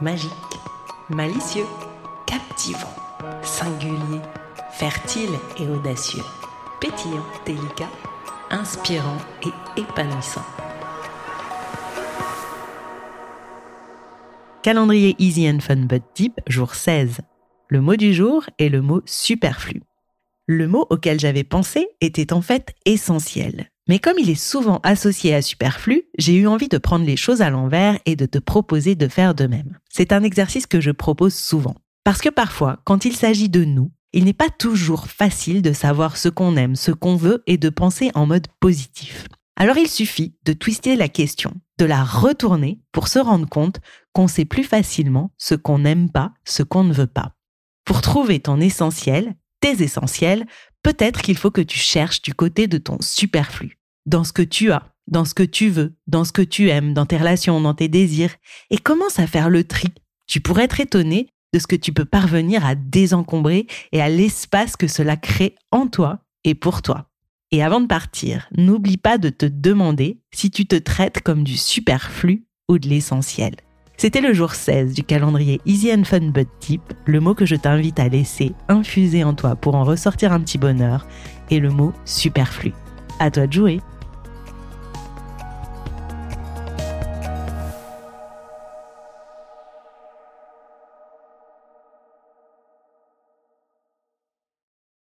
Magique, malicieux, captivant, singulier, fertile et audacieux, pétillant, délicat, inspirant et épanouissant. Calendrier Easy and Fun But Deep, jour 16. Le mot du jour est le mot superflu. Le mot auquel j'avais pensé était en fait essentiel. Mais comme il est souvent associé à superflu, j'ai eu envie de prendre les choses à l'envers et de te proposer de faire de même. C'est un exercice que je propose souvent. Parce que parfois, quand il s'agit de nous, il n'est pas toujours facile de savoir ce qu'on aime, ce qu'on veut et de penser en mode positif. Alors il suffit de twister la question, de la retourner pour se rendre compte qu'on sait plus facilement ce qu'on n'aime pas, ce qu'on ne veut pas. Pour trouver ton essentiel, tes essentiels, peut-être qu'il faut que tu cherches du côté de ton superflu, dans ce que tu as, dans ce que tu veux, dans ce que tu aimes, dans tes relations, dans tes désirs, et commence à faire le tri. Tu pourrais être étonné de ce que tu peux parvenir à désencombrer et à l'espace que cela crée en toi et pour toi. Et avant de partir, n'oublie pas de te demander si tu te traites comme du superflu ou de l'essentiel. C'était le jour 16 du calendrier Easy and Fun But Deep, le mot que je t'invite à laisser infuser en toi pour en ressortir un petit bonheur, et le mot superflu. À toi de jouer!